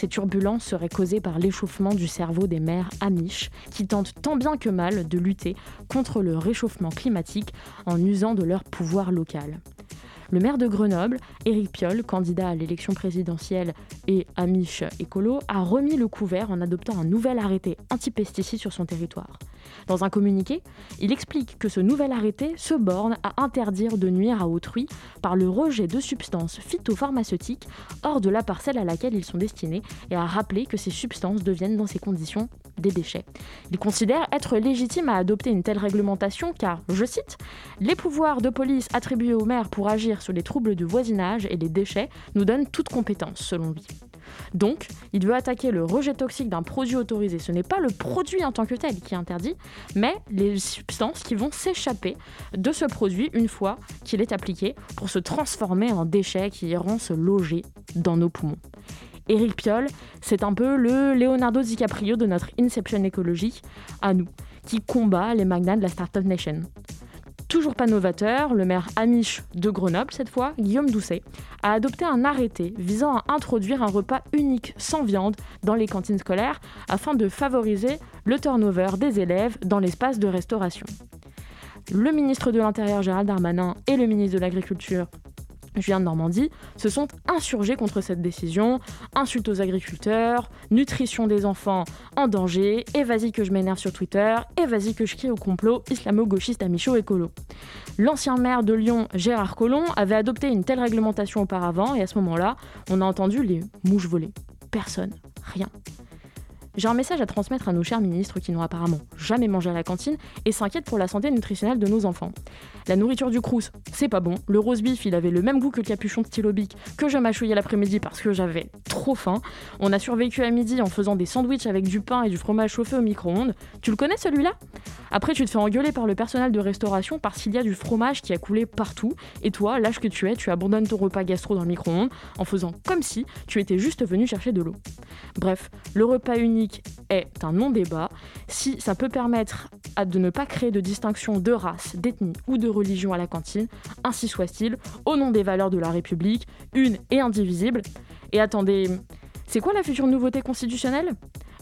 Ces turbulences seraient causées par l'échauffement du cerveau des mères amish qui tentent tant bien que mal de lutter contre le réchauffement climatique en usant de leur pouvoir local. Le maire de Grenoble, Éric Piolle, candidat à l'élection présidentielle et amiche écolo, a remis le couvert en adoptant un nouvel arrêté anti-pesticides sur son territoire. Dans un communiqué, il explique que ce nouvel arrêté se borne à interdire de nuire à autrui par le rejet de substances phytopharmaceutiques hors de la parcelle à laquelle ils sont destinés et à rappeler que ces substances deviennent dans ces conditions des déchets. Il considère être légitime à adopter une telle réglementation car, je cite, les pouvoirs de police attribués au maire pour agir sur les troubles de voisinage et les déchets nous donnent toute compétence, selon lui. Donc, il veut attaquer le rejet toxique d'un produit autorisé. Ce n'est pas le produit en tant que tel qui est interdit, mais les substances qui vont s'échapper de ce produit une fois qu'il est appliqué pour se transformer en déchets qui iront se loger dans nos poumons. Eric Piolle, c'est un peu le Leonardo DiCaprio de notre Inception écologique à nous, qui combat les magnats de la Startup Nation. Toujours pas novateur, le maire amiche de Grenoble, cette fois, Guillaume Doucet, a adopté un arrêté visant à introduire un repas unique sans viande dans les cantines scolaires afin de favoriser le turnover des élèves dans l'espace de restauration. Le ministre de l'Intérieur Gérald Darmanin et le ministre de l'Agriculture Julien de Normandie, se sont insurgés contre cette décision. Insultes aux agriculteurs, nutrition des enfants en danger, et vas-y que je m'énerve sur Twitter, et vas-y que je crie au complot islamo-gauchiste à Michaud écolo. L'ancien maire de Lyon, Gérard Collomb, avait adopté une telle réglementation auparavant, et à ce moment-là, on a entendu les mouches voler. Personne, rien. J'ai un message à transmettre à nos chers ministres qui n'ont apparemment jamais mangé à la cantine et s'inquiètent pour la santé nutritionnelle de nos enfants. La nourriture du Crous, c'est pas bon. Le rose beef, il avait le même goût que le capuchon de stylobic que je mâchouillais l'après-midi parce que j'avais trop faim. On a survécu à midi en faisant des sandwichs avec du pain et du fromage chauffé au micro-ondes. Tu le connais celui-là? Après, tu te fais engueuler par le personnel de restauration parce qu'il y a du fromage qui a coulé partout. Et toi, l'âge que tu es, tu abandonnes ton repas gastro dans le micro-ondes en faisant comme si tu étais juste venu chercher de l'eau. Bref, le repas unique est un non-débat si ça peut permettre de ne pas créer de distinction de race, d'ethnie ou de religion à la cantine, ainsi soit-il, au nom des valeurs de la République, une et indivisible. Et attendez, c'est quoi la future nouveauté constitutionnelle?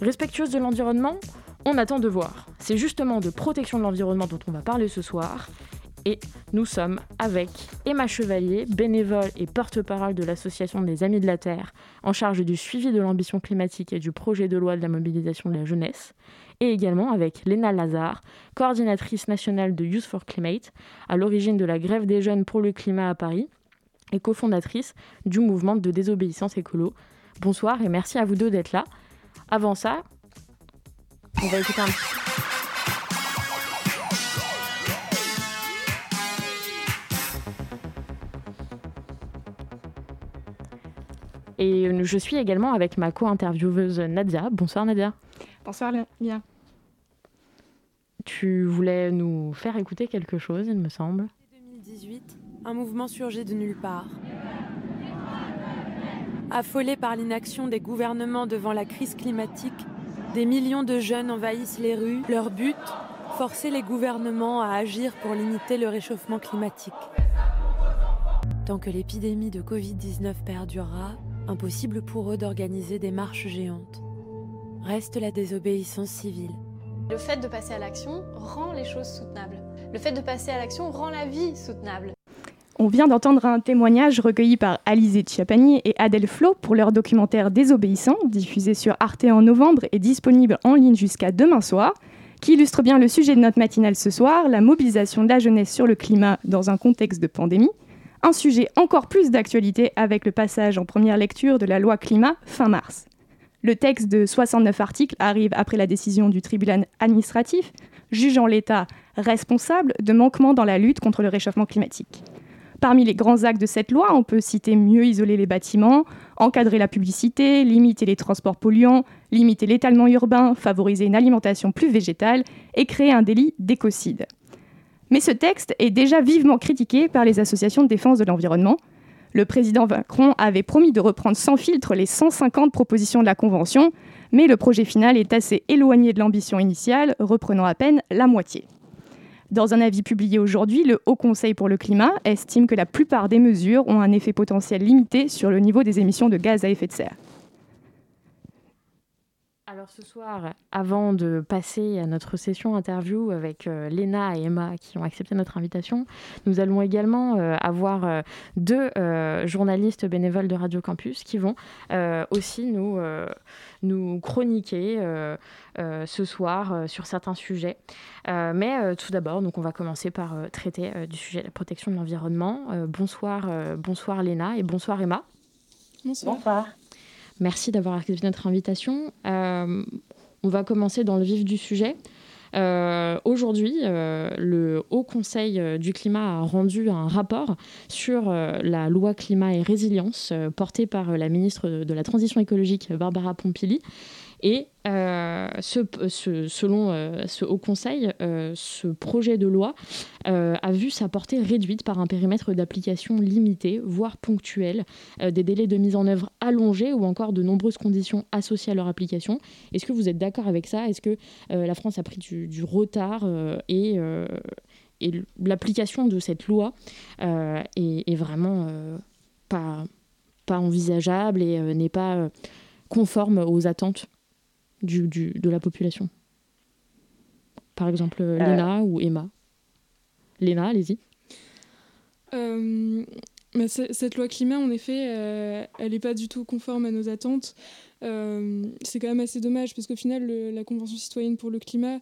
Respectueuse de l'environnement? On attend de voir. C'est justement de protection de l'environnement dont on va parler ce soir. Et nous sommes avec Emma Chevalier, bénévole et porte-parole de l'Association des Amis de la Terre, en charge du suivi de l'ambition climatique et du projet de loi de la mobilisation de la jeunesse, et également avec Léna Lazare, coordinatrice nationale de Youth for Climate, à l'origine de la grève des jeunes pour le climat à Paris, et cofondatrice du mouvement de désobéissance écolo. Bonsoir et merci à vous deux d'être là. Avant ça, on va écouter un petit... Et je suis également avec ma co-intervieweuse Nadia. Bonsoir Nadia. Bonsoir Lia. Tu voulais nous faire écouter quelque chose, il me semble. 2018, un mouvement surgit de nulle part. Affolés par l'inaction des gouvernements devant la crise climatique, des millions de jeunes envahissent les rues. Leur but Forcer les gouvernements à agir pour limiter le réchauffement climatique. Tant que l'épidémie de Covid-19 perdurera, impossible pour eux d'organiser des marches géantes. Reste la désobéissance civile. Le fait de passer à l'action rend les choses soutenables. Le fait de passer à l'action rend la vie soutenable. On vient d'entendre un témoignage recueilli par Alizé Chiapani et Adèle Flo pour leur documentaire Désobéissant, diffusé sur Arte en novembre et disponible en ligne jusqu'à demain soir, qui illustre bien le sujet de notre matinale ce soir, la mobilisation de la jeunesse sur le climat dans un contexte de pandémie un sujet encore plus d'actualité avec le passage en première lecture de la loi climat fin mars. Le texte de 69 articles arrive après la décision du tribunal administratif jugeant l'État responsable de manquements dans la lutte contre le réchauffement climatique. Parmi les grands actes de cette loi, on peut citer mieux isoler les bâtiments, encadrer la publicité, limiter les transports polluants, limiter l'étalement urbain, favoriser une alimentation plus végétale et créer un délit d'écocide. Mais ce texte est déjà vivement critiqué par les associations de défense de l'environnement. Le président Macron avait promis de reprendre sans filtre les 150 propositions de la Convention, mais le projet final est assez éloigné de l'ambition initiale, reprenant à peine la moitié. Dans un avis publié aujourd'hui, le Haut Conseil pour le climat estime que la plupart des mesures ont un effet potentiel limité sur le niveau des émissions de gaz à effet de serre. Alors ce soir, avant de passer à notre session interview avec euh, Léna et Emma qui ont accepté notre invitation, nous allons également euh, avoir euh, deux journalistes bénévoles de Radio Campus qui vont aussi nous, nous chroniquer ce soir sur certains sujets. mais tout d'abord, donc on va commencer par traiter du sujet de la protection de l'environnement. bonsoir, bonsoir Léna et bonsoir Emma. Bonsoir. bonsoir. Merci d'avoir accepté notre invitation. Euh, on va commencer dans le vif du sujet. Euh, aujourd'hui, euh, le Haut Conseil du climat a rendu un rapport sur la loi climat et résilience portée par la ministre de la Transition écologique, Barbara Pompili. Et euh, selon euh, ce Haut Conseil, euh, ce projet de loi a vu sa portée réduite par un périmètre d'application limité, voire ponctuel, des délais de mise en œuvre allongés ou encore de nombreuses conditions associées à leur application. Est-ce que vous êtes d'accord avec ça? Est-ce que la France a pris du, retard et, l'application de cette loi est, vraiment pas, pas envisageable et n'est pas conforme aux attentes? Du, du, de la population Par exemple, euh, Léna ou Emma Léna, allez-y. Euh, cette loi climat, en effet, euh, elle n'est pas du tout conforme à nos attentes. c'est quand même assez dommage parce qu'au final, la Convention citoyenne pour le climat,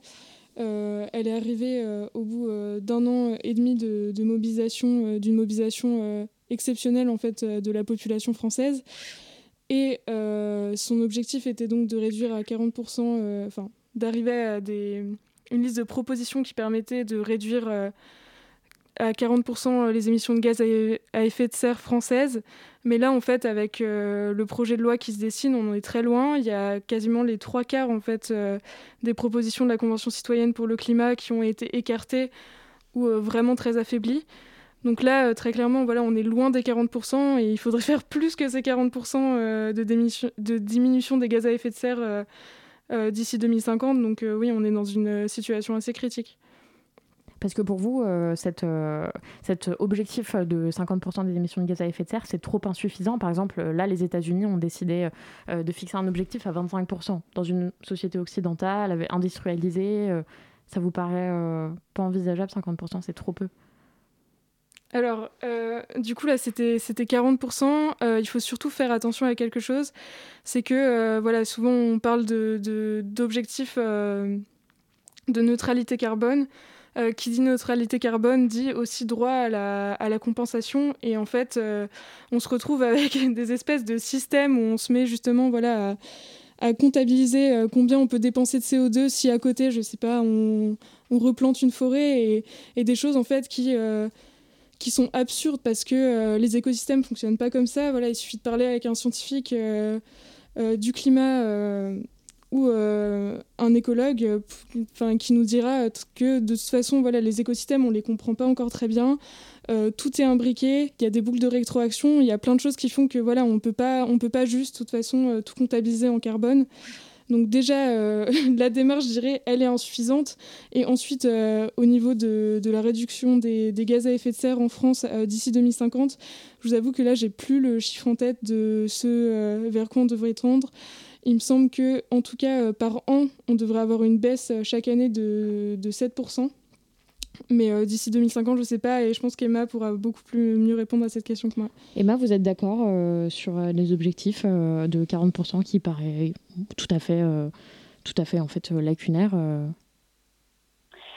elle est arrivée au bout d'un an et demi de, de mobilisation, d'une mobilisation exceptionnelle en fait de la population française. Et euh, son objectif était donc de réduire à 40%, euh, enfin, d'arriver à une liste de propositions qui permettait de réduire euh, à 40% les émissions de gaz à, effet de serre françaises. Mais là, en fait, avec le projet de loi qui se dessine, on en est très loin. Il y a quasiment les trois quarts, en fait, des propositions de la Convention citoyenne pour le climat qui ont été écartées ou vraiment très affaiblies. Donc là, euh, très clairement, voilà, on est loin des 40% et il faudrait faire plus que ces 40% euh, de, diminution des gaz à effet de serre euh, d'ici 2050. Donc oui, on est dans une situation assez critique. Parce que pour vous, cet objectif de 50% des émissions de gaz à effet de serre, c'est trop insuffisant. Par exemple, là, les États-Unis ont décidé de fixer un objectif à 25%. Dans une société occidentale, industrialisée, ça vous paraît pas envisageable 50% C'est trop peu? Alors, euh, du coup, là, c'était 40%. Euh, il faut surtout faire attention à quelque chose. C'est que, euh, voilà, souvent, on parle d'objectifs de, de, neutralité carbone. qui dit neutralité carbone dit aussi droit à la, compensation. Et en fait, on se retrouve avec des espèces de systèmes où on se met justement, voilà, à, comptabiliser combien on peut dépenser de CO2 si à côté, je sais pas, on, replante une forêt et, et, des choses, en fait, qui qui sont absurdes parce que euh, les écosystèmes fonctionnent pas comme ça. Voilà, il suffit de parler avec un scientifique euh, euh, du climat ou un écologue qui nous dira que de toute façon voilà les écosystèmes on les comprend pas encore très bien tout est imbriqué il y a des boucles de rétroaction il y a plein de choses qui font que voilà on peut pas on peut pas juste de toute façon tout comptabiliser en carbone donc déjà, euh, la démarche, je dirais, elle est insuffisante. Et ensuite, euh, au niveau de, la réduction des, gaz à effet de serre en France euh, d'ici 2050, je vous avoue que là, j'ai plus le chiffre en tête de ce vers quoi on devrait tendre. Il me semble que, en tout cas, par an, on devrait avoir une baisse chaque année de, de 7%. Mais euh, d'ici 2050, je ne sais pas, et je pense qu'Emma pourra beaucoup plus mieux répondre à cette question que moi. Emma, vous êtes d'accord euh, sur euh, les objectifs de 40% qui paraît tout à fait, tout fait lacunaire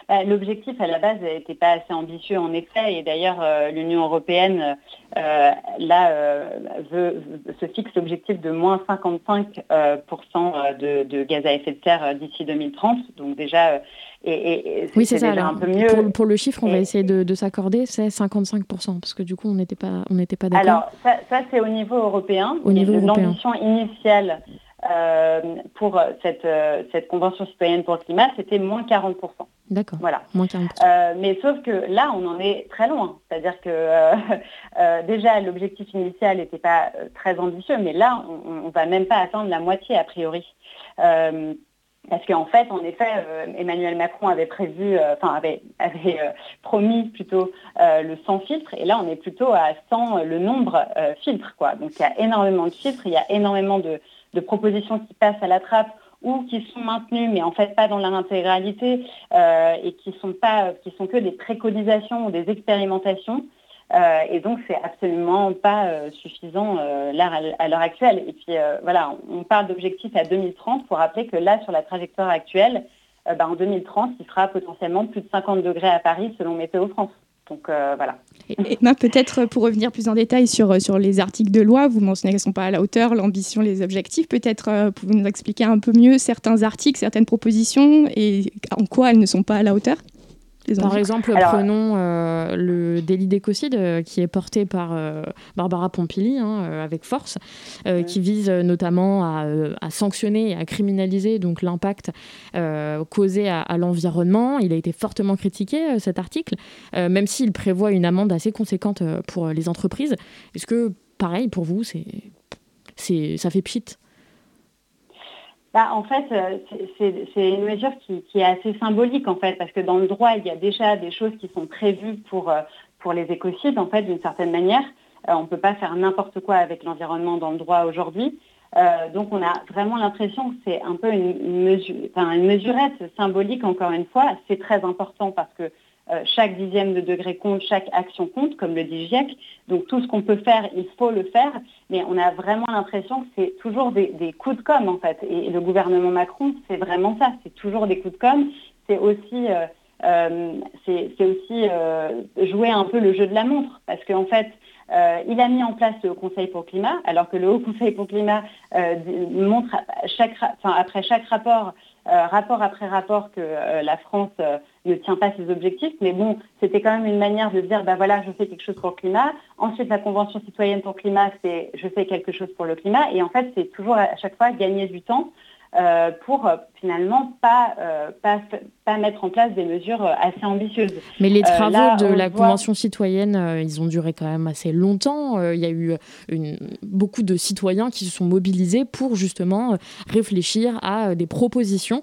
bah, L'objectif à la base n'était pas assez ambitieux en effet, et d'ailleurs l'Union européenne là se fixe l'objectif de moins 55% de, de, gaz à effet de serre d'ici 2030. Donc déjà et, oui, c'est ça. un peu mieux. Pour, le chiffre, on va essayer de, s'accorder, c'est 55%, parce que du coup, on n'était pas, on n'était pas d'accord. Alors, ça, c'est au niveau européen. Au niveau européen. L'ambition initiale euh, pour cette, euh, cette convention citoyenne pour le climat, c'était moins 40%. D'accord. Voilà. Moins 40%. Euh, mais sauf que là, on en est très loin. C'est-à-dire que déjà, l'objectif initial n'était pas très ambitieux, mais là, on ne va même pas atteindre la moitié a priori. Parce qu'en fait, en effet, euh, Emmanuel Macron avait prévu, euh, enfin avait, euh, promis plutôt le 100 filtres, et là on est plutôt à 100 le nombre filtres. Quoi. Donc il y a énormément de filtres, il y a énormément de, propositions qui passent à la trappe ou qui sont maintenues, mais en fait pas dans leur intégralité, et qui sont pas, qui sont que des préconisations ou des expérimentations. Euh, et donc, c'est absolument pas euh, suffisant euh, à l'heure actuelle. Et puis, voilà, on parle d'objectifs à 2030 pour rappeler que là, sur la trajectoire actuelle, bah, en 2030, il sera potentiellement plus de 50 degrés à Paris selon Météo France. Donc voilà. Et, peut-être pour revenir plus en détail sur, sur les articles de loi, vous mentionnez qu'elles ne sont pas à la hauteur, l'ambition, les objectifs. Peut-être pouvez-vous nous expliquer un peu mieux certains articles, certaines propositions et en quoi elles ne sont pas à la hauteur? Par exemple, prenons euh, le délit d'écocide euh, qui est porté par euh, Barbara Pompili hein, avec force, qui vise notamment à, sanctionner et à criminaliser donc l'impact causé à, l'environnement. Il a été fortement critiqué cet article, même s'il prévoit une amende assez conséquente pour les entreprises. Est-ce que pareil pour vous, c'est, c'est ça fait pchit? Bah, en fait, euh, c'est une mesure qui, est assez symbolique, en fait, parce que dans le droit, il y a déjà des choses qui sont prévues pour, euh, pour les écocides, en fait, d'une certaine manière. Euh, on ne peut pas faire n'importe quoi avec l'environnement dans le droit aujourd'hui. donc on a vraiment l'impression que c'est un peu une, mesure, une mesurette symbolique, encore une fois. C'est très important parce que chaque dixième de degré compte, chaque action compte, comme le dit GIEC. Donc tout ce qu'on peut faire, il faut le faire. Mais on a vraiment l'impression que c'est toujours des, coups de com' en fait. Et, le gouvernement Macron, c'est vraiment ça. C'est toujours des coups de com'. C'est aussi, euh, euh, c'est, aussi jouer un peu le jeu de la montre. Parce qu'en fait, il a mis en place le Haut Conseil pour le climat, alors que le Haut Conseil pour le climat montre après chaque rapport euh, rapport après rapport que euh, la France euh, ne tient pas ses objectifs. Mais bon, c'était quand même une manière de dire, ben voilà, je fais quelque chose pour le climat. Ensuite, la Convention citoyenne pour le climat, c'est je fais quelque chose pour le climat. Et en fait, c'est toujours à chaque fois gagner du temps euh, pour euh, finalement pas, euh, pas, pas, mettre en place des mesures assez ambitieuses. Mais les travaux de la Convention citoyenne, ils ont duré quand même assez longtemps. Il y a eu une, beaucoup de citoyens qui se sont mobilisés pour justement réfléchir à des propositions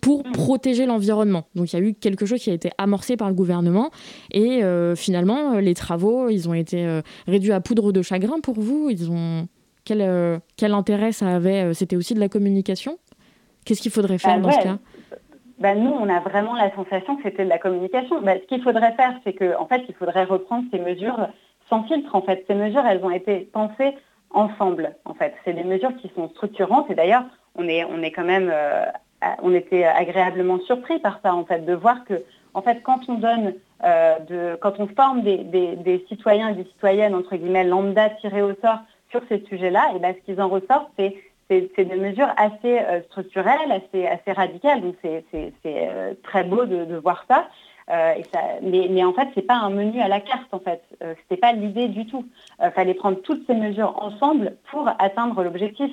pour mm. protéger l'environnement. Donc il y a eu quelque chose qui a été amorcé par le gouvernement et finalement les travaux, ils ont été réduits à poudre de chagrin pour vous. Ils ont quel, euh, quel intérêt ça avait euh, C'était aussi de la communication? Qu'est-ce qu'il faudrait faire bah dans ce cas? Bah nous, on a vraiment la sensation que c'était de la communication. Bah, ce qu'il faudrait faire, c'est qu'en en fait, il faudrait reprendre ces mesures sans filtre. En fait, ces mesures, elles ont été pensées ensemble. En fait, c'est des mesures qui sont structurantes. Et d'ailleurs, on est, on est quand même, euh, on était agréablement surpris par ça, en fait, de voir que, en fait, quand on donne, de, quand on forme des, des, des, citoyens et des citoyennes entre guillemets lambda tirés au sort sur ces sujets-là, et ben, ce qu'ils en ressortent, c'est c'est des mesures assez euh, structurelles, assez, assez radicales. Donc c'est euh, très beau de, voir ça. Euh, mais, mais, en fait, c'est pas un menu à la carte. En fait, c'était pas l'idée du tout. Il fallait prendre toutes ces mesures ensemble pour atteindre l'objectif.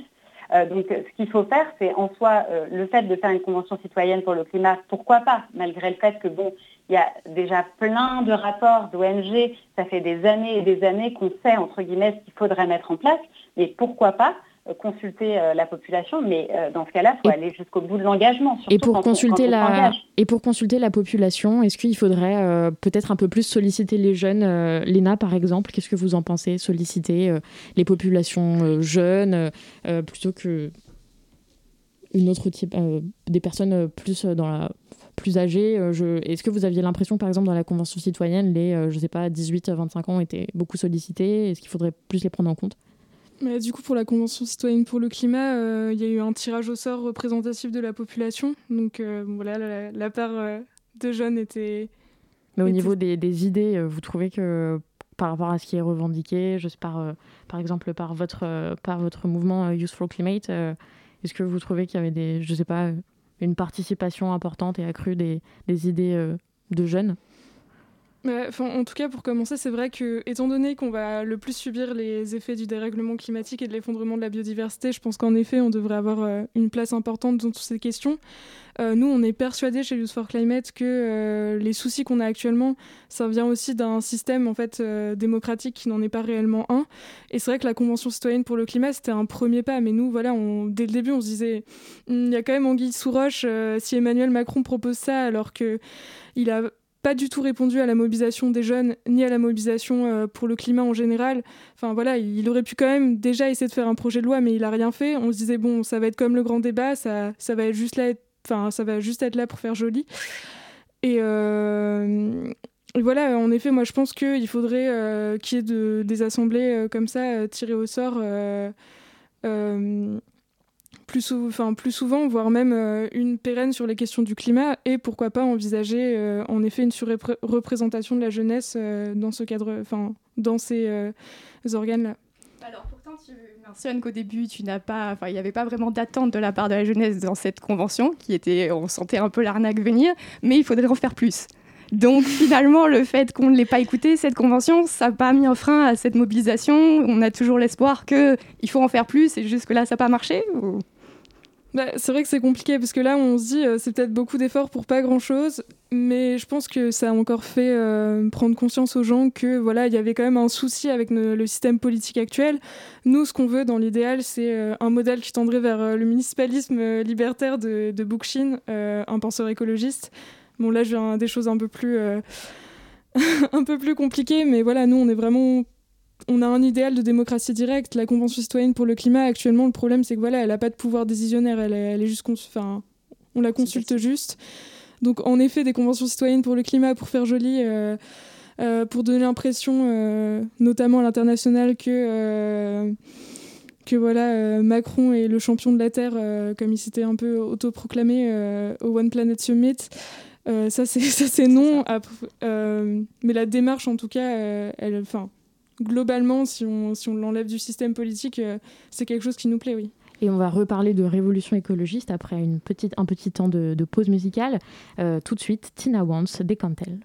Donc, ce qu'il faut faire, c'est en soi le fait de faire une convention citoyenne pour le climat. Pourquoi pas, malgré le fait que bon, il y a déjà plein de rapports d'ONG, ça fait des années et des années qu'on sait, entre guillemets, ce qu'il faudrait mettre en place, mais pourquoi pas euh, consulter euh, la population, mais euh, dans ce cas-là, il faut aller jusqu'au bout de l'engagement. Et pour consulter la et pour consulter la population, est-ce qu'il faudrait peut-être un peu plus solliciter les jeunes, l'ENA par exemple? Qu'est-ce que vous en pensez Solliciter les populations jeunes plutôt que une autre type, des personnes plus dans la plus âgés. Euh, est-ce que vous aviez l'impression, par exemple, dans la Convention citoyenne, les, euh, je sais pas, 18-25 ans étaient beaucoup sollicités Est-ce qu'il faudrait plus les prendre en compte? Mais du coup, pour la Convention citoyenne pour le climat, euh, il y a eu un tirage au sort représentatif de la population. Donc voilà, la, part de jeunes étaient. Mais au niveau des, idées, vous trouvez que par rapport à ce qui est revendiqué, je sais, par, par exemple par votre, par votre mouvement Useful Climate, est-ce que vous trouvez qu'il y avait des, je sais pas, une participation importante et accrue des, des idées de jeunes? En tout cas, pour commencer, c'est vrai que, étant donné qu'on va le plus subir les effets du dérèglement climatique et de l'effondrement de la biodiversité, je pense qu'en effet, on devrait avoir euh, une place importante dans toutes ces questions. Euh, nous, on est persuadés chez Youth for Climate que euh, les soucis qu'on a actuellement, ça vient aussi d'un système en fait démocratique qui n'en est pas réellement un. Et c'est vrai que la Convention citoyenne pour le climat, c'était un premier pas. Mais nous, voilà, dès le début, on se disait, hmm, il y a quand même anguille sous roche si Emmanuel Macron propose ça alors que il a pas du tout répondu à la mobilisation des jeunes ni à la mobilisation euh, pour le climat en général. Enfin voilà, il aurait pu quand même déjà essayer de faire un projet de loi, mais il a rien fait. On se disait bon, ça va être comme le grand débat, ça, ça va juste là, enfin ça va juste être là pour faire joli. Et, euh, voilà, en effet, moi je pense qu'il faudrait euh, qu'il y ait de, des assemblées comme ça tirées au sort plus, enfin, plus souvent, voire même euh, une pérenne sur les questions du climat, et pourquoi pas envisager euh, en effet une surreprésentation de la jeunesse euh, dans ce cadre, enfin, dans ces organes-là. Alors pourtant, tu mentionnes qu'au début, tu n'as pas, enfin, il n'y avait pas vraiment d'attente de la part de la jeunesse dans cette convention, qui était, on sentait un peu l'arnaque venir, mais il faudrait en faire plus. Donc finalement, le fait qu'on ne l'ait pas écouté, cette convention, ça n'a pas mis un frein à cette mobilisation. On a toujours l'espoir qu'il faut en faire plus et jusque-là, ça n'a pas marché bah, c'est vrai que c'est compliqué parce que là, on se dit euh, c'est peut-être beaucoup d'efforts pour pas grand-chose, mais je pense que ça a encore fait euh, prendre conscience aux gens que voilà, il y avait quand même un souci avec le système politique actuel. Nous, ce qu'on veut dans l'idéal, c'est euh, un modèle qui tendrait vers le municipalisme libertaire de, de Bookchin, un penseur écologiste. Bon, là, je viens des choses un peu plus un peu plus compliquées, mais voilà, nous, on est vraiment on a un idéal de démocratie directe. La Convention citoyenne pour le climat, actuellement, le problème, c'est que voilà, elle n'a pas de pouvoir décisionnaire. Elle est, elle est juste. Enfin, on la consulte juste. Donc, en effet, des conventions citoyennes pour le climat, pour faire joli, euh, euh, pour donner l'impression, euh, notamment à l'international, que. que voilà, Macron est le champion de la Terre, comme il s'était un peu autoproclamé au One Planet Summit. ça, c'est non. mais la démarche, en tout cas, elle, globalement, si on, si on l'enlève du système politique, euh, c'est quelque chose qui nous plaît, oui. Et on va reparler de révolution écologiste après une petite, un petit temps de, pause musicale. Euh, tout de suite, Tina Wants, Decantel.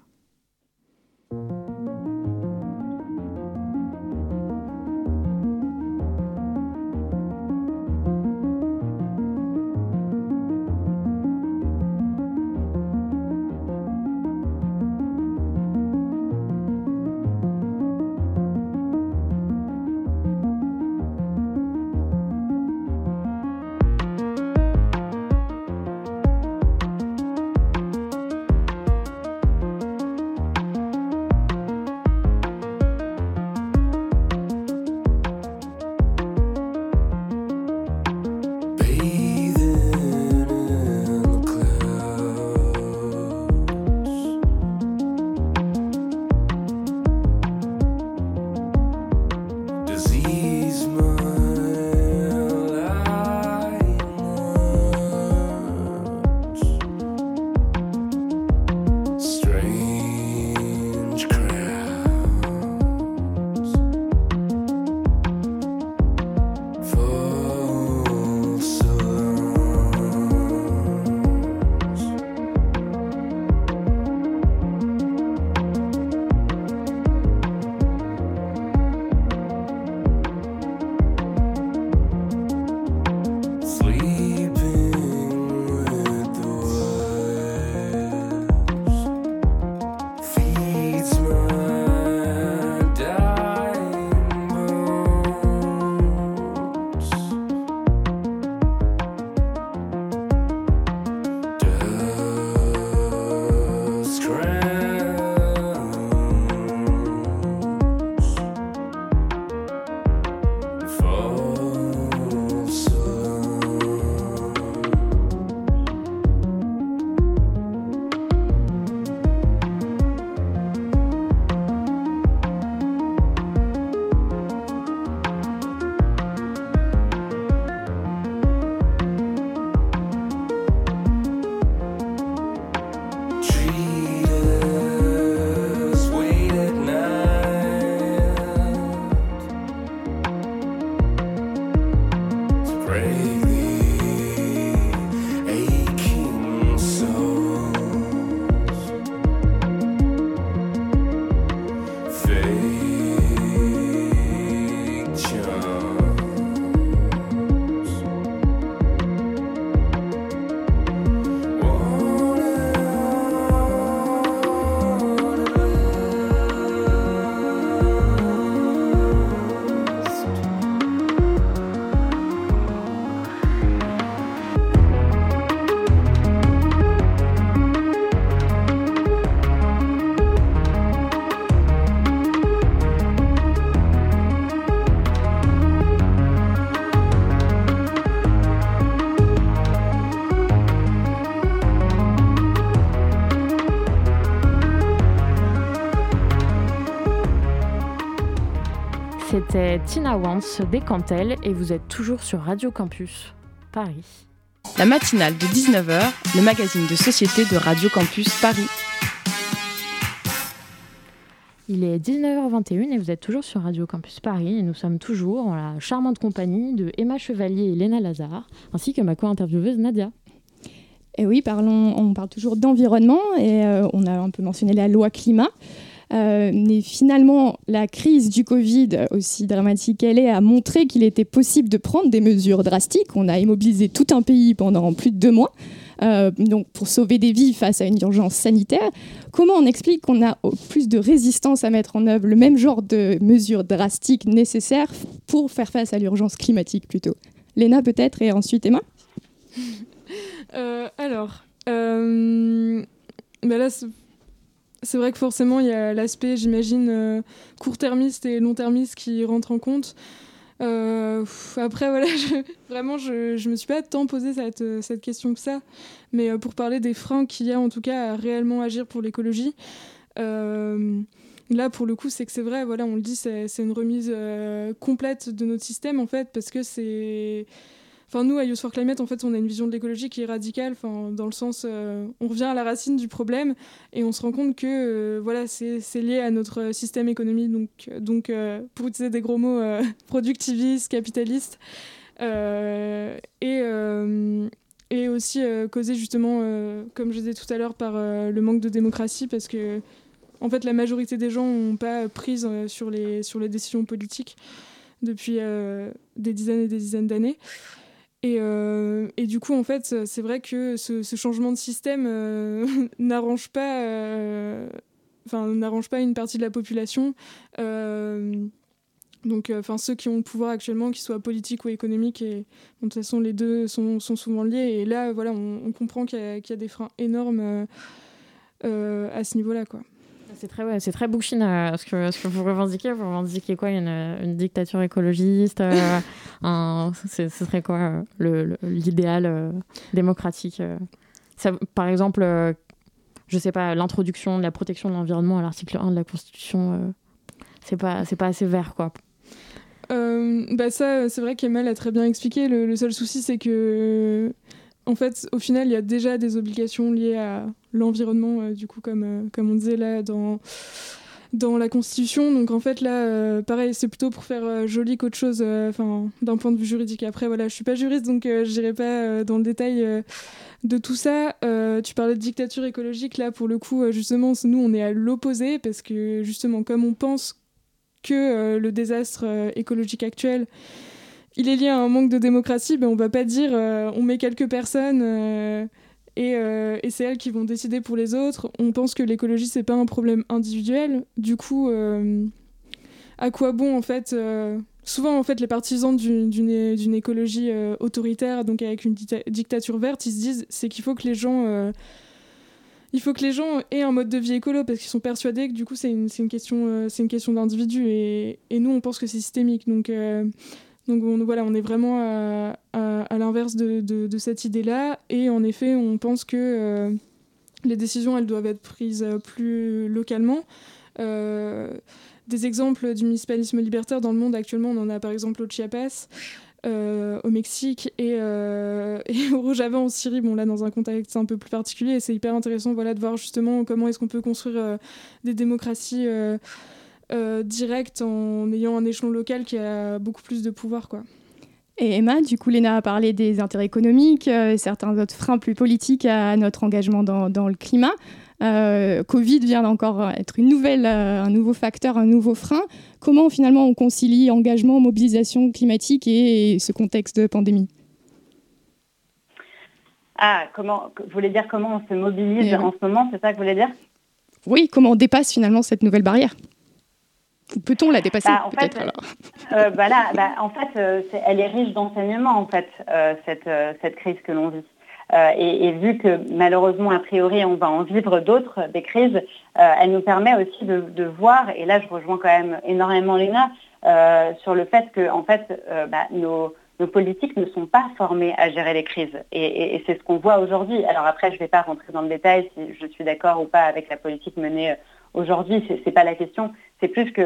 Des Cantelles et vous êtes toujours sur Radio Campus Paris. La matinale de 19h, le magazine de société de Radio Campus Paris. Il est 19h21 et vous êtes toujours sur Radio Campus Paris et nous sommes toujours en la charmante compagnie de Emma Chevalier et Léna Lazare, ainsi que ma co-intervieweuse Nadia. Et oui, parlons, on parle toujours d'environnement et euh, on a un peu mentionné la loi climat. Euh, mais finalement, la crise du Covid, aussi dramatique qu'elle est, a montré qu'il était possible de prendre des mesures drastiques. On a immobilisé tout un pays pendant plus de deux mois. Euh, donc pour sauver des vies face à une urgence sanitaire. Comment on explique qu'on a plus de résistance à mettre en œuvre le même genre de mesures drastiques nécessaires pour faire face à l'urgence climatique plutôt? Léna peut-être et ensuite Emma? Euh, Alors, euh, bah là c'est vrai que forcément il y a l'aspect j'imagine court-termiste et long-termiste qui rentre en compte. Euh, après, voilà, vraiment, je, je me suis pas tant posé cette, cette question que ça. Mais euh, pour parler des freins qu'il y a en tout cas à réellement agir pour l'écologie, euh, là, pour le coup, c'est que c'est vrai, voilà, on le dit, c'est une remise complète de notre système en fait, parce que c'est Enfin, nous, à Youth for Climate, en fait, on a une vision de l'écologie qui est radicale, enfin, dans le sens, euh, on revient à la racine du problème et on se rend compte que euh, voilà, c'est lié à notre système économique, donc, donc euh, pour utiliser des gros mots, productiviste, capitaliste, et, et aussi causé justement, comme je disais tout à l'heure, par le manque de démocratie, parce que en fait, la majorité des gens n'ont pas prise sur, les, sur les décisions politiques depuis des dizaines et des dizaines d'années. Et, euh, et, du coup, en fait, c'est vrai que ce, changement de système euh, n'arrange pas, euh, enfin, n'arrange pas une partie de la population. donc, enfin, ceux qui ont le pouvoir actuellement, qu'ils soient politiques ou économiques, et de toute façon, les deux sont, sont souvent liés. Et là, voilà, on, comprend qu'il y, y, a des freins énormes à ce niveau-là, quoi. C'est très, ouais, c'est très bouchine euh, ce, que, ce que vous revendiquez. Vous revendiquez quoi? Une, une dictature écologiste euh, un, Ce serait quoi euh, l'idéal démocratique ça, Par exemple, je sais pas, l'introduction de la protection de l'environnement à l'article 1 de la Constitution, c'est pas, c'est pas assez vert, quoi. bah ça, c'est vrai qu'Emma l'a très bien expliqué. Le, le seul souci, c'est que en fait, au final, il y a déjà des obligations liées à l'environnement, euh, du coup, comme, euh, comme on disait là dans, dans la Constitution. Donc, en fait, là, euh, pareil, c'est plutôt pour faire joli qu'autre chose, enfin, d'un point de vue juridique. Après, voilà, je suis pas juriste, donc je n'irai pas dans le détail de tout ça. tu parlais de dictature écologique, là, pour le coup, justement, nous, on est à l'opposé, parce que, justement, comme on pense que le désastre écologique actuel il est lié à un manque de démocratie, ben on va pas dire euh, on met quelques personnes euh, euh, et, c'est elles qui vont décider pour les autres. On pense que l'écologie c'est pas un problème individuel. Du coup, à quoi bon en fait Souvent en fait les partisans d'une écologie autoritaire, donc avec une dictature verte, ils se disent c'est qu'il faut que les gens il faut que les gens aient un mode de vie écolo parce qu'ils sont persuadés que du coup c'est une, une, question, une question d'individu et, et, nous on pense que c'est systémique. Donc donc voilà, on est vraiment à, l'inverse de, cette idée-là. Et en effet, on pense que euh, les décisions, elles doivent être prises euh, plus localement. Euh, des exemples du municipalisme libertaire dans le monde actuellement, on en a par exemple au Chiapas. au Mexique et, au Rojava en Syrie, bon là dans un contexte un peu plus particulier, et c'est hyper intéressant voilà, de voir justement comment est-ce qu'on peut construire des démocraties direct en ayant un échelon local qui a beaucoup plus de pouvoir. Quoi. Et Emma, du coup, Léna a parlé des intérêts économiques, euh, certains autres freins plus politiques à notre engagement dans, dans le climat. Euh, Covid vient d'encore être une nouvelle, un nouveau facteur, un nouveau frein. Comment finalement on concilie engagement, mobilisation climatique et, ce contexte de pandémie? Ah, comment, vous voulez dire comment on se mobilise en ce moment, c'est ça que vous voulez dire? Oui, comment on dépasse finalement cette nouvelle barrière Peut-on la dépasser bah, peut-être euh, bah bah, En fait, euh, elle est riche d'enseignements, en fait, euh, cette, cette, crise que l'on vit. Et, vu que malheureusement, a priori, on va en vivre d'autres, des crises, elle nous permet aussi de, voir, et là je rejoins quand même énormément Léna, sur le fait que en fait, nos, nos, politiques ne sont pas formés à gérer les crises. Et, et c'est ce qu'on voit aujourd'hui. Alors après, je ne vais pas rentrer dans le détail si je suis d'accord ou pas avec la politique menée aujourd'hui, ce n'est pas la question. C'est plus que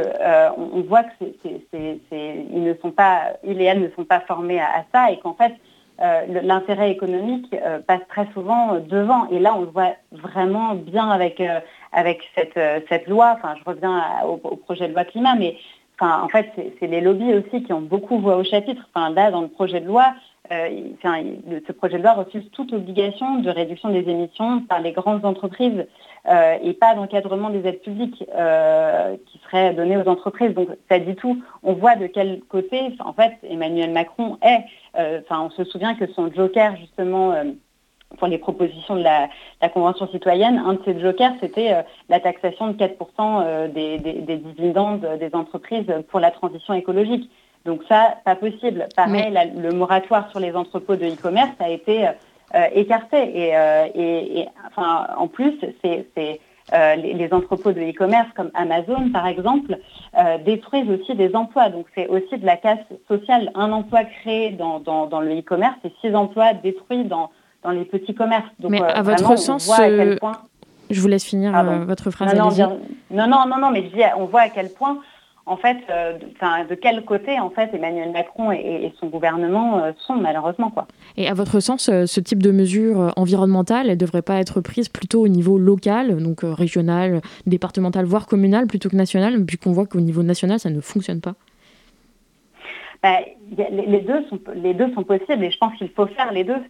on, voit que ils ne sont pas, il et elles ne sont pas formés à, ça et qu'en fait, l'intérêt économique passe très souvent devant. Et là, on le voit vraiment bien avec, avec cette, cette loi. Enfin, je reviens au, projet de loi climat, mais en fait, c'est les lobbies aussi qui ont beaucoup voix au chapitre. Enfin, là, dans le projet de loi, euh, ce projet de loi refuse toute obligation de réduction des émissions par les grandes entreprises euh, et pas d'encadrement des aides publiques euh, qui seraient données aux entreprises. Donc ça dit tout. On voit de quel côté, en fait, Emmanuel Macron est. Enfin, on se souvient que son joker, justement, pour les propositions de la, Convention citoyenne, un de ces jokers, c'était la taxation de 4% des, dividendes des entreprises pour la transition écologique. Donc ça, pas possible. Pareil, le moratoire sur les entrepôts de e-commerce a été euh, écarté. Euh, et, enfin, en plus, c'est euh, les, entrepôts de e-commerce comme Amazon, par exemple, détruisent aussi des emplois. Donc c'est aussi de la casse sociale. Un emploi créé dans, le e-commerce et six emplois détruits dans, les petits commerces. Donc, mais à votre sens, je vous laisse finir votre phrase. Non non, non, non, non, mais je dis, on voit à quel point en fait, euh, de, quel côté en fait Emmanuel Macron et, son gouvernement euh, sont malheureusement quoi. Et à votre sens, euh, ce type de mesures environnementales, elles ne devraient pas être prises plutôt au niveau local, donc régional, départemental, voire communal, plutôt que national, puisqu'on voit qu'au niveau national, ça ne fonctionne pas? Bah, les, deux sont, les deux sont possibles et je pense qu'il faut faire les deux.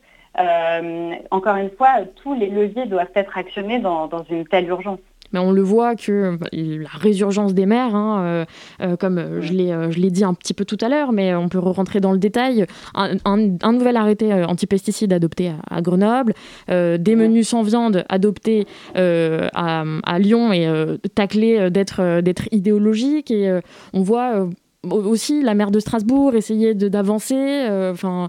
encore une fois, tous les leviers doivent être actionnés dans une telle urgence. Mais on le voit que la résurgence des mers, hein, euh, euh, comme euh, je l'ai dit un petit peu tout à l'heure, mais on peut rentrer dans le détail. Un, nouvel arrêté anti-pesticides adopté à, Grenoble, des menus sans viande adoptés à, à, Lyon et taclés d'être idéologiques. Et on voit aussi la maire de Strasbourg essayer d'avancer. Enfin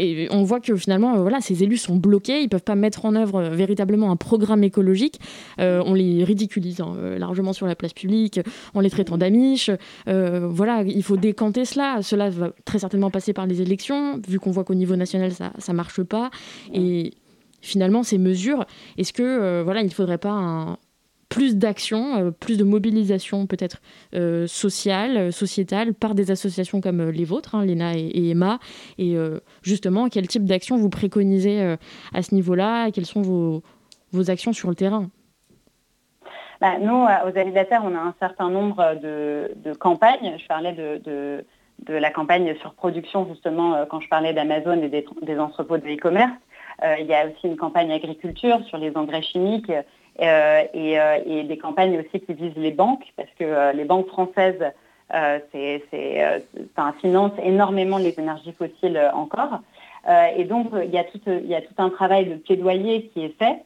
et on voit que finalement, euh, voilà, ces élus sont bloqués, ils peuvent pas mettre en œuvre euh, véritablement un programme écologique. Euh, on les ridiculise hein, largement sur la place publique, en les traitant d'amiches. voilà, il faut décanter cela. Cela va très certainement passer par les élections, vu qu'on voit qu'au niveau national, ça ne marche pas. Et finalement, ces mesures, est-ce que voilà, il ne faudrait pas un, plus d'action, euh, plus de mobilisation peut-être euh, sociale, euh, sociétale, par des associations comme les vôtres, hein, l'ENA et, Emma. Et justement, quel type d'action vous préconisez à ce niveau-là Quelles sont vos, actions sur le terrain? Bah, Nous, aux Avidateurs, on a un certain nombre de, campagnes. Je parlais de, de, la campagne sur production, justement, quand je parlais d'Amazon et des, des entrepôts de e-commerce. il y a aussi une campagne agriculture sur les engrais chimiques euh, euh, et, des campagnes aussi qui visent les banques, parce que euh, les banques françaises financent énormément les énergies fossiles encore. et donc, il y a tout un travail de plaidoyer qui est fait,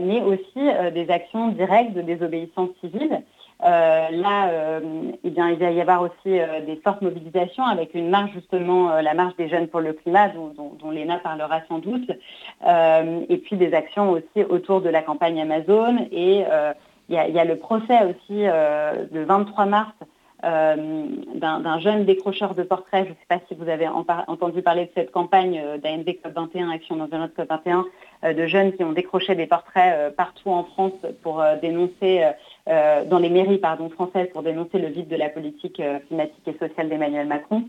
mais aussi des actions directes de désobéissance civile. Euh, là, euh, eh bien, il va y avoir aussi euh, des fortes mobilisations avec une marche, justement, la marche des jeunes pour le climat, dont, dont, l'ENA parlera sans doute, et puis des actions aussi autour de la campagne Amazon. Et il y, a le procès aussi le 23 mars d'un jeune décrocheur de portraits. Je ne sais pas si vous avez entendu parler de cette campagne d'ANV COP 21, Action d'environnement COP 21, de jeunes qui ont décroché des portraits partout en France pour dénoncer euh, dans les mairies françaises pour dénoncer le vide de la politique euh, climatique et sociale d'Emmanuel Macron.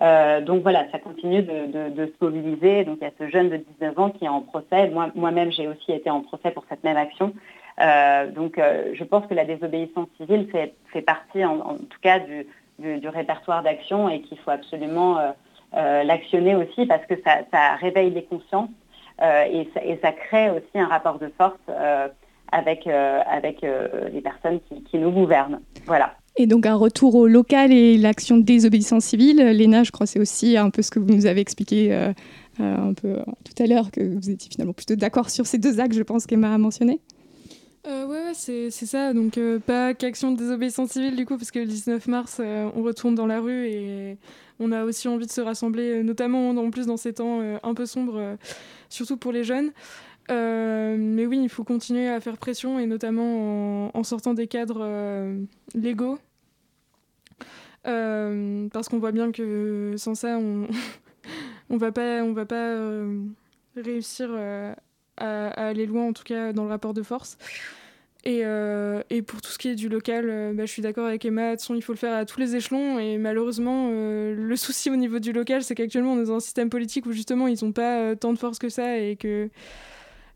Euh, donc voilà, ça continue de, se mobiliser. Donc il y a ce jeune de 19 ans qui est en procès. Moi-même, j'ai aussi été en procès pour cette même action. donc je pense que la désobéissance civile fait, partie, en, tout cas, du, répertoire d'action et qu'il faut absolument l'actionner aussi parce que ça, réveille les consciences et, ça, crée aussi un rapport de force avec, euh, avec euh, les personnes qui, nous gouvernent. Voilà. Et donc un retour au local et l'action de désobéissance civile. Léna, je crois c'est aussi un peu ce que vous nous avez expliqué euh, un peu tout à l'heure, que vous étiez finalement plutôt d'accord sur ces deux axes, je pense qu'Emma a mentionné. Euh, ouais, ouais c'est ça. Donc, pas qu'action de désobéissance civile, du coup, parce que le 19 mars, on retourne dans la rue et on a aussi envie de se rassembler, notamment en plus dans ces temps un peu sombres, surtout pour les jeunes. Euh, mais oui, il faut continuer à faire pression et notamment en, sortant des cadres euh, légaux. Euh, parce qu'on voit bien que sans ça, on on va pas, réussir à, aller loin, en tout cas dans le rapport de force. Et, pour tout ce qui est du local, bah, je suis d'accord avec Emma, il faut le faire à tous les échelons. Et malheureusement, le souci au niveau du local, c'est qu'actuellement, on est dans un système politique où justement, ils n'ont pas tant de force que ça et que,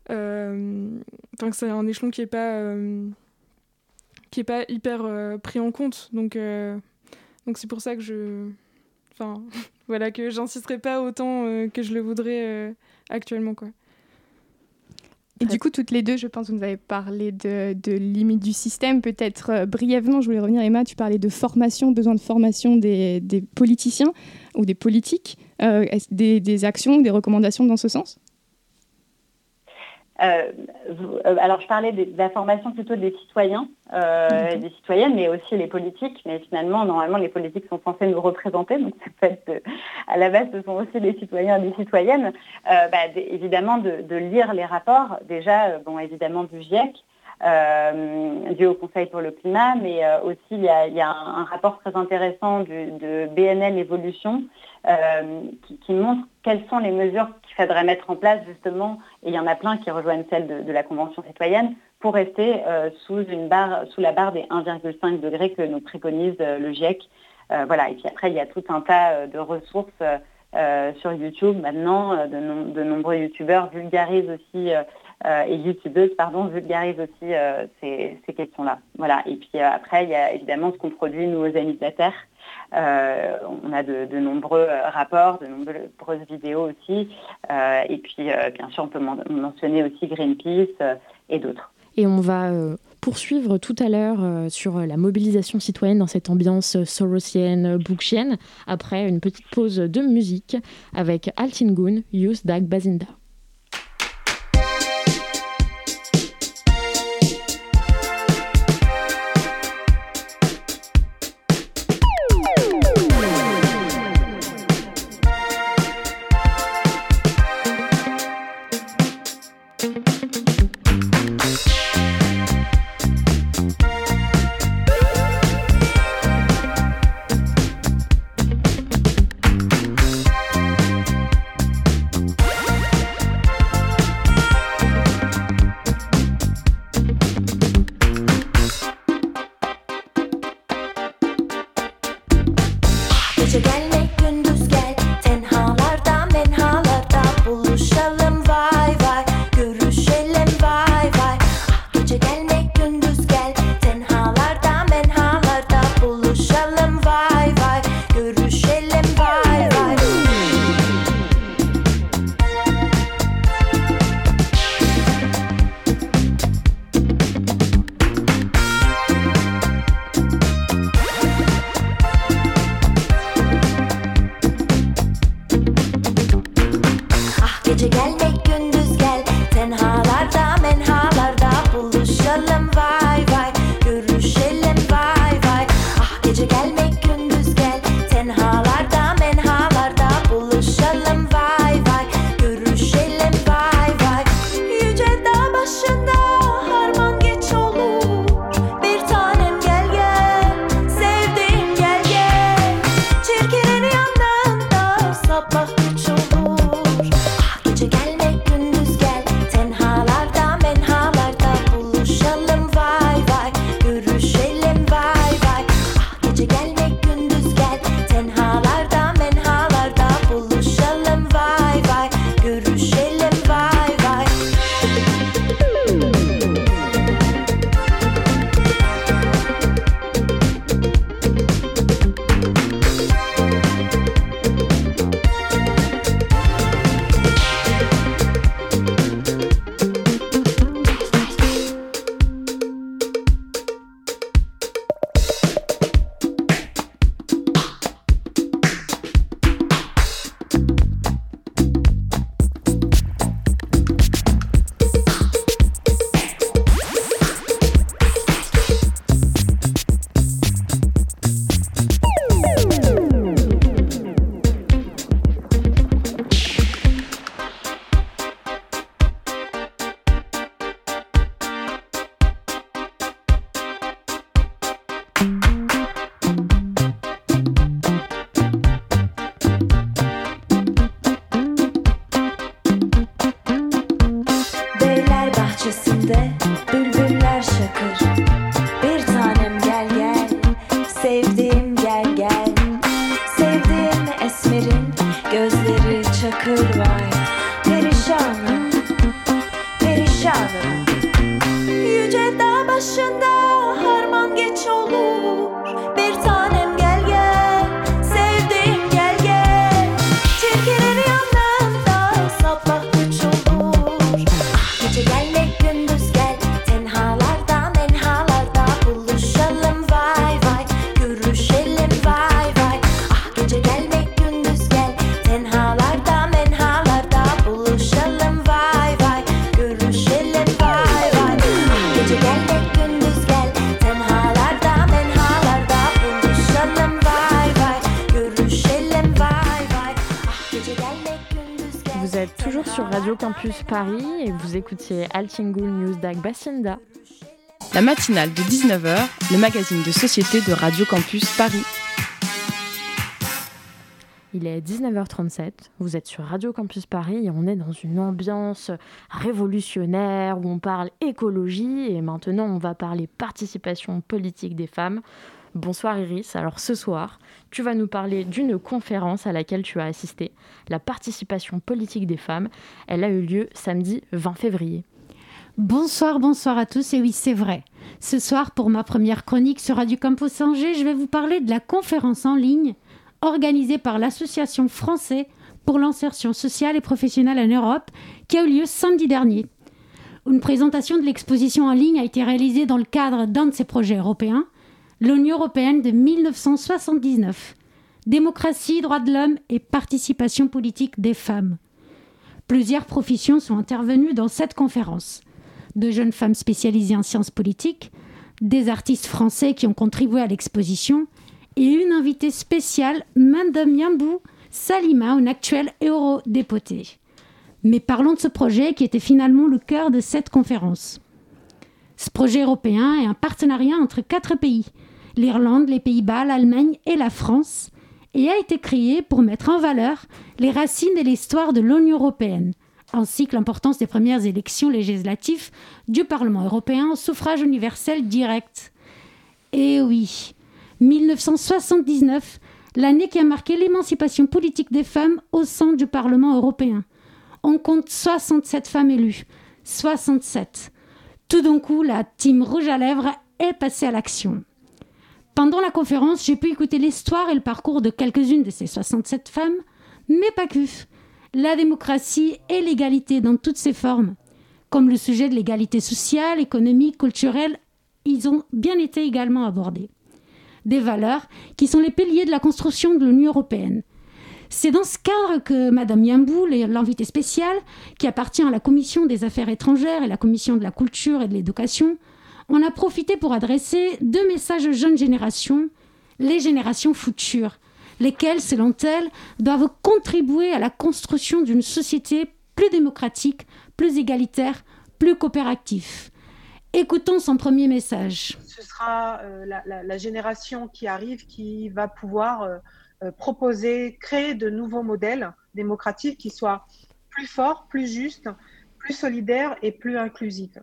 que c'est un échelon qui n'est pas, qui est pas hyper pris en compte. Donc, donc c'est pour ça que je. Enfin, voilà, que j'insisterai pas autant que je le voudrais actuellement, quoi. Et du coup, toutes les deux, je pense que vous avez parlé de, de limites du système. Peut-être euh, brièvement, je voulais revenir, Emma, tu parlais de formation, besoin de formation des, des politiciens ou des politiques. Euh, des, des, actions, des recommandations dans ce sens? Euh, euh, alors, je parlais de, la formation plutôt des citoyens, euh, des citoyennes, mais aussi les politiques. Mais finalement, normalement, les politiques sont censés nous représenter. Donc, fait, à la base, ce sont aussi les citoyens et les citoyennes. Bah, évidemment, de, lire les rapports, déjà, bon, évidemment, du GIEC, du Haut Conseil pour le climat, mais aussi, il y a, un, rapport très intéressant de BNL Évolution qui, qui montre quelles sont les mesures qu'il faudrait mettre en place justement, et il y en a plein qui rejoignent celle de, la Convention citoyenne, pour rester euh, sous, une barre, sous la barre des 1,5 degrés que nous préconise euh, le GIEC. Euh, voilà. Et puis après, il y a tout un tas de ressources sur YouTube maintenant. De, nombreux youtubeurs vulgarisent aussi, et youtubeuses, pardon, vulgarisent aussi ces, ces questions-là. Voilà. Et puis après, il y a évidemment ce qu'on produit, nous, aux Amis de la Terre. Euh, on a de, nombreux euh, rapports, de nombreuses vidéos aussi. Euh, et puis, bien sûr, on peut mentionner aussi Greenpeace et d'autres. Et on va poursuivre tout à l'heure sur la mobilisation citoyenne dans cette ambiance sorosienne, bookshienne, après une petite pause de musique avec Altingun, Youth Dag Bazinda. Écoutiez Altingul News Dag Basinda. La matinale de 19h, le magazine de société de Radio Campus Paris. Il est 19h37, vous êtes sur Radio Campus Paris et on est dans une ambiance révolutionnaire où on parle écologie et maintenant on va parler participation politique des femmes. Bonsoir Iris, alors ce soir tu vas nous parler d'une conférence à laquelle tu as assisté, la participation politique des femmes. Elle a eu lieu samedi 20 février. Bonsoir, bonsoir à tous. Et oui, c'est vrai. Ce soir, pour ma première chronique sur Radio Campus Angers, je vais vous parler de la conférence en ligne organisée par l'Association française pour l'insertion sociale et professionnelle en Europe, qui a eu lieu samedi dernier. Une présentation de l'exposition en ligne a été réalisée dans le cadre d'un de ces projets européens, l'Union européenne de 1979. Démocratie, droits de l'homme et participation politique des femmes. Plusieurs professions sont intervenues dans cette conférence. De jeunes femmes spécialisées en sciences politiques, des artistes français qui ont contribué à l'exposition et une invitée spéciale, Madame Yambou Salima, une actuelle eurodéputée. Mais parlons de ce projet qui était finalement le cœur de cette conférence. Ce projet européen est un partenariat entre quatre pays, l'Irlande, les Pays-Bas, l'Allemagne et la France, et a été créé pour mettre en valeur les racines et l'histoire de l'Union européenne, ainsi que l'importance des premières élections législatives du Parlement européen suffrage universel direct. Et oui, 1979, l'année qui a marqué l'émancipation politique des femmes au sein du Parlement européen. On compte 67 femmes élues. 67. Tout d'un coup, la team rouge à lèvres est passée à l'action. Pendant la conférence, j'ai pu écouter l'histoire et le parcours de quelques-unes de ces 67 femmes, mais pas que. La démocratie et l'égalité dans toutes ses formes, comme le sujet de l'égalité sociale, économique, culturelle, ils ont bien été également abordés. Des valeurs qui sont les piliers de la construction de l'Union européenne. C'est dans ce cadre que Mme Yambou, l'invitée spéciale, qui appartient à la Commission des Affaires étrangères et la Commission de la Culture et de l'Éducation, on a profité pour adresser deux messages aux jeunes générations, les générations futures, lesquelles, selon elles, doivent contribuer à la construction d'une société plus démocratique, plus égalitaire, plus coopérative. Écoutons son premier message. Ce sera euh, la, génération qui arrive qui va pouvoir euh, euh, proposer, créer de nouveaux modèles démocratiques qui soient plus forts, plus justes, plus solidaires et plus inclusifs.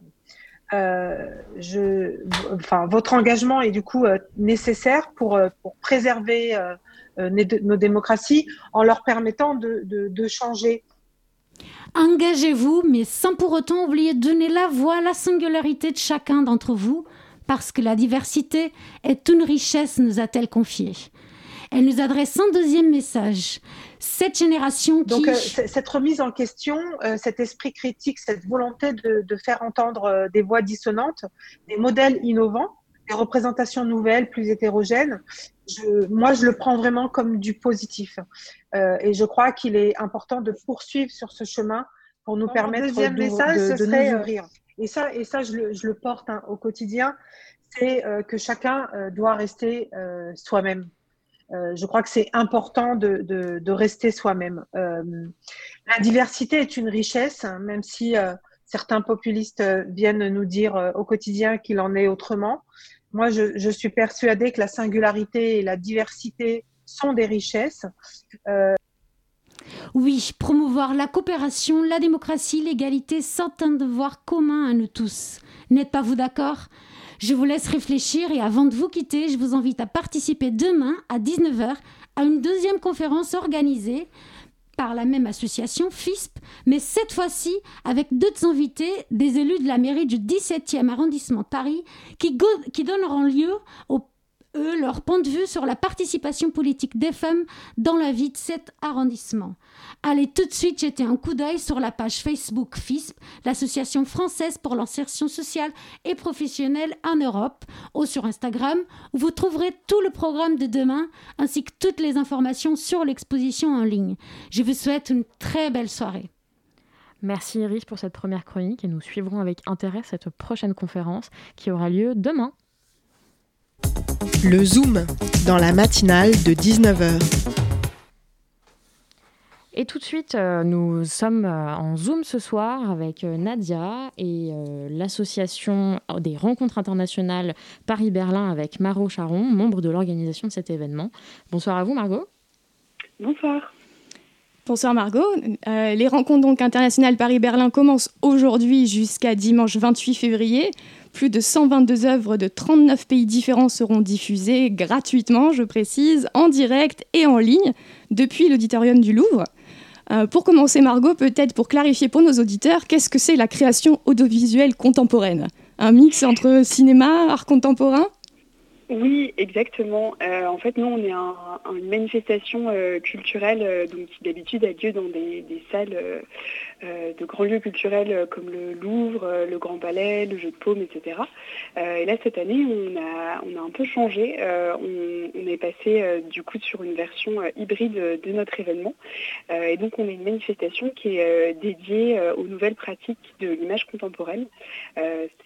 Enfin, votre engagement est du coup nécessaire pour préserver nos démocraties en leur permettant de, de, de changer. Engagez-vous, mais sans pour autant oublier de donner la voix à la singularité de chacun d'entre vous, parce que la diversité est une richesse, nous a-t-elle confié. Elle nous adresse un deuxième message. Cette génération qui... Donc, euh, cette remise en question, euh, cet esprit critique, cette volonté de, faire entendre euh, des voix dissonantes, des modèles innovants, des représentations nouvelles, plus hétérogènes, je, moi, je le prends vraiment comme du positif. et je crois qu'il est important de poursuivre sur ce chemin pour nous permettre deuxième de, message, de, nous ouvrir. Et ça, et ça je, le, porte hein, au quotidien, c'est que chacun doit rester soi-même. Euh, je crois que c'est important de, de, de rester soi-même. Euh, la diversité est une richesse, hein, même si euh, certains populistes viennent nous dire au quotidien qu'il en est autrement. Moi, je, suis persuadée que la singularité et la diversité sont des richesses. Oui, promouvoir la coopération, la démocratie, l'égalité sont un devoir commun à nous tous. N'êtes pas vous d'accord? Je vous laisse réfléchir et avant de vous quitter, je vous invite à participer demain à 19h à une deuxième conférence organisée par la même association FISP, mais cette fois-ci avec d'autres invités, des élus de la mairie du 17e arrondissement de Paris, qui, qui donneront lieu au eux, leur point de vue sur la participation politique des femmes dans la vie de cet arrondissement. Allez tout de suite jeter un coup d'œil sur la page Facebook FISP, l'Association française pour l'insertion sociale et professionnelle en Europe, ou sur Instagram, où vous trouverez tout le programme de demain, ainsi que toutes les informations sur l'exposition en ligne. Je vous souhaite une très belle soirée. Merci Iris pour cette première chronique et nous suivrons avec intérêt cette prochaine conférence qui aura lieu demain. Le Zoom, dans la matinale de 19h. Et tout de suite, euh, nous sommes euh, en Zoom ce soir avec euh, Nadia et l'association des rencontres internationales Paris-Berlin avec Margot Charon, membre de l'organisation de cet événement. Bonsoir à vous, Margot. Bonsoir. Bonsoir Margot. les rencontres donc internationales Paris-Berlin commencent aujourd'hui jusqu'à dimanche 28 février. Plus de 122 œuvres de 39 pays différents seront diffusées gratuitement, je précise, en direct et en ligne depuis l'auditorium du Louvre. Euh, pour commencer, Margot, peut-être pour clarifier pour nos auditeurs, qu'est-ce que c'est la création audiovisuelle contemporaine? Un mix entre cinéma, art contemporain? Oui, exactement. Euh, en fait, nous, on est une manifestation euh, culturelle donc, qui d'habitude a lieu dans des, salles euh, de grands lieux culturels euh, comme le Louvre, euh, le Grand Palais, le Jeu de Paume, etc. et là, cette année, on a, on a un peu changé. On, est passé du coup sur une version hybride de notre événement. et donc, on a une manifestation qui est dédiée aux nouvelles pratiques de l'image contemporaine.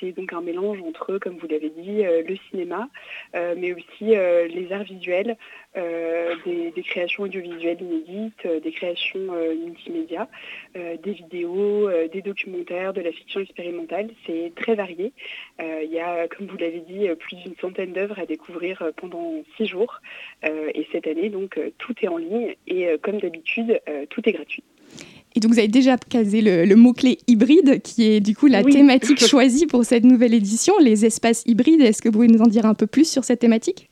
C'est donc un mélange entre, comme vous l'avez dit, le cinéma, mais aussi les arts visuels, des, créations audiovisuelles inédites, des créations multimédia, des vidéos, euh, des documentaires, de la fiction expérimentale. C'est très varié. Euh, il y a, comme vous l'avez dit, plus d'une centaine d'œuvres à découvrir euh, pendant six jours. et cette année, donc, tout est en ligne et comme d'habitude, tout est gratuit. Et donc vous avez déjà casé le, mot-clé hybride, qui est du coup la thématique choisie pour cette nouvelle édition, les espaces hybrides. Est-ce que vous pouvez nous en dire un peu plus sur cette thématique?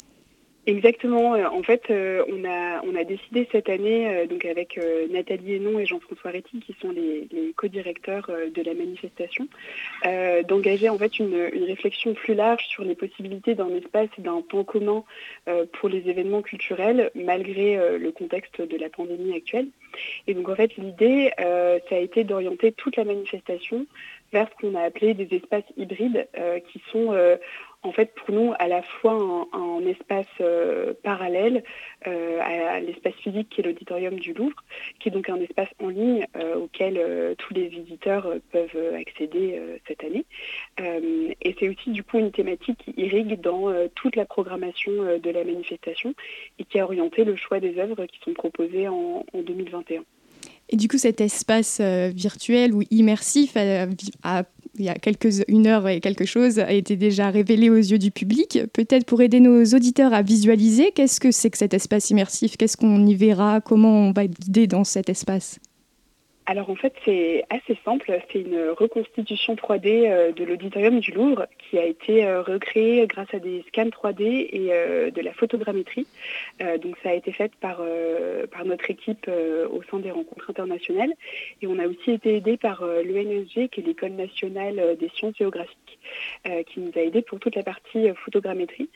Exactement. Euh, en fait, euh, on, a, décidé cette année, euh, donc avec Nathalie Hénon et Jean-François Réty, qui sont les, co-directeurs de la manifestation, d'engager en fait une, réflexion plus large sur les possibilités d'un espace et d'un temps commun pour les événements culturels, malgré le contexte de la pandémie actuelle. Et donc en fait, l'idée, ça a été d'orienter toute la manifestation vers ce qu'on a appelé des espaces hybrides, qui sont en fait pour nous à la fois un, espace euh, parallèle euh, à, l'espace physique qui est l'auditorium du Louvre, qui est donc un espace en ligne euh, auquel tous les visiteurs peuvent accéder cette année. et c'est aussi du coup une thématique qui irrigue dans toute la programmation de la manifestation et qui a orienté le choix des œuvres qui sont proposées en, en 2021. Et du coup, cet espace virtuel ou immersif a il y a quelques, une heure et quelque chose, a été déjà révélé aux yeux du public. Peut-être pour aider nos auditeurs à visualiser, qu'est-ce que c'est que cet espace immersif? Qu'est-ce qu'on y verra? Comment on va être guidé dans cet espace? Alors en fait c'est assez simple, c'est une reconstitution 3D euh, de l'auditorium du Louvre qui a été euh, recréé grâce à des scans 3D et euh, de la photogrammétrie. donc ça a été fait par, notre équipe au sein des rencontres internationales. Et on a aussi été aidé par l'UNSG qui est l'école nationale des sciences géographiques qui nous a aidé pour toute la partie photogrammétrie.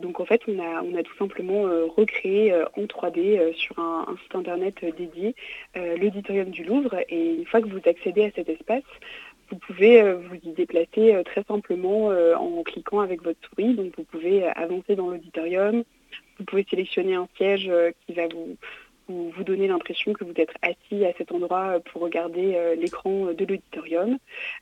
donc en fait on a, tout simplement recréé en 3D sur un, site internet dédié l'auditorium du Louvre et une fois que vous accédez à cet espace, vous pouvez euh, vous y déplacer euh, très simplement euh, en cliquant avec votre souris. Donc vous pouvez avancer dans l'auditorium, vous pouvez sélectionner un siège qui va vous vous, vous donnez l'impression que vous êtes assis à cet endroit pour regarder euh, l'écran de l'auditorium.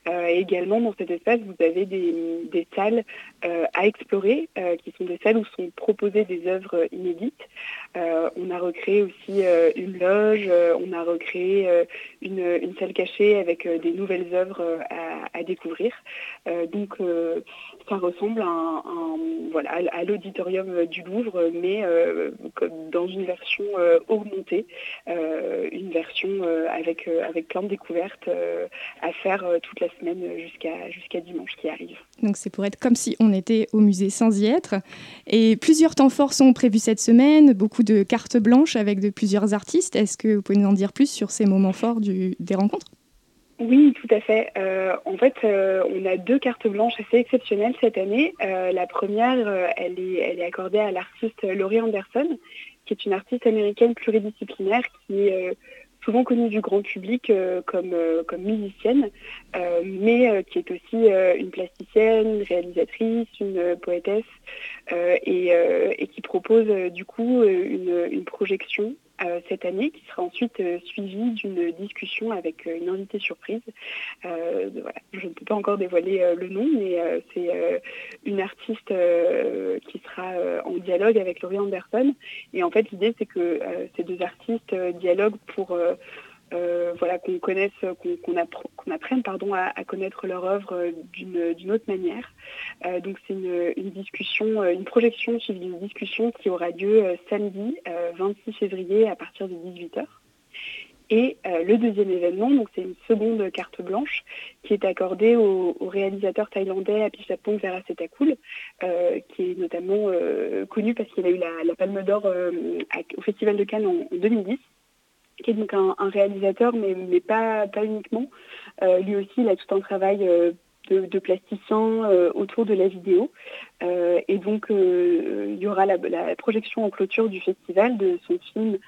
Euh, et également, dans cet espace, vous avez des, salles euh, à explorer, qui sont des salles où sont proposées des œuvres inédites. on a recréé aussi une loge, on a recréé une, salle cachée avec des nouvelles œuvres à, découvrir. donc, ça ressemble à, l'auditorium du Louvre, mais dans une version augmentée euh, une version euh, avec, euh, avec plein de découvertes à faire toute la semaine jusqu'à dimanche qui arrive. Donc c'est pour être comme si on était au musée sans y être. Et plusieurs temps forts sont prévus cette semaine, beaucoup de cartes blanches avec de plusieurs artistes. Est-ce que vous pouvez nous en dire plus sur ces moments forts des rencontres? Oui, tout à fait. en fait, on a deux cartes blanches assez exceptionnelles cette année. la première, elle, est, accordée à l'artiste Laurie Anderson, qui est une artiste américaine pluridisciplinaire qui est euh, souvent connue du grand public euh, comme, euh, comme musicienne, mais qui est aussi une plasticienne, une réalisatrice, une poétesse, et, qui propose du coup une, projection cette année, qui sera ensuite suivie d'une discussion avec une invitée surprise. Je ne peux pas encore dévoiler le nom, mais c'est une artiste qui sera en dialogue avec Laurie Anderson. Et en fait, l'idée, c'est que ces deux artistes dialoguent pour euh, voilà, qu'on connaisse, qu'on apprenne pardon, à, connaître leur œuvre euh, d'une autre manière. Euh, donc c'est une, discussion, une projection suivie d'une discussion qui aura lieu samedi 26 février à partir de 18h. Et le deuxième événement, c'est une seconde carte blanche qui est accordée au, réalisateur thaïlandais Apichatpong Verasetakul, qui est notamment connu parce qu'il a eu la, Palme d'Or au Festival de Cannes en 2010 qui est donc un, réalisateur, mais, pas, uniquement. Euh, lui aussi, il a tout un travail euh, de, plasticien euh, autour de la vidéo. et donc, il y aura la, projection en clôture du festival de son film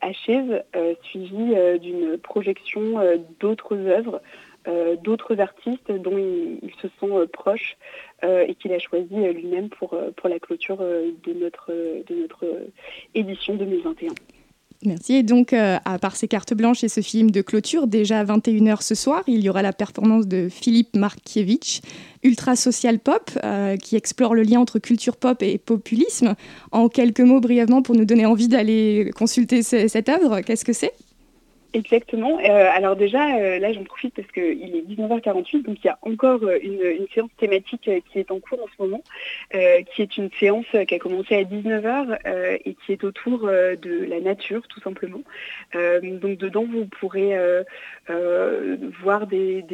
Achève, suivi d'une projection d'autres œuvres. d'autres artistes dont il, se sent proche et qu'il a choisi lui-même pour, pour la clôture de, notre, de notre édition 2021. Merci. Et donc, euh, à part ces cartes blanches et ce film de clôture, déjà à 21h ce soir, il y aura la performance de Philippe Markiewicz, Ultra Social Pop, euh, qui explore le lien entre culture pop et populisme. En quelques mots, brièvement, pour nous donner envie d'aller consulter cette œuvre, qu'est-ce que c'est? Exactement. Euh, alors déjà, euh, là j'en profite parce qu'il est 19h48, donc il y a encore euh, une, séance thématique qui est en cours en ce moment, qui est une séance qui a commencé à 19h et qui est autour de la nature tout simplement. donc dedans vous pourrez voir des,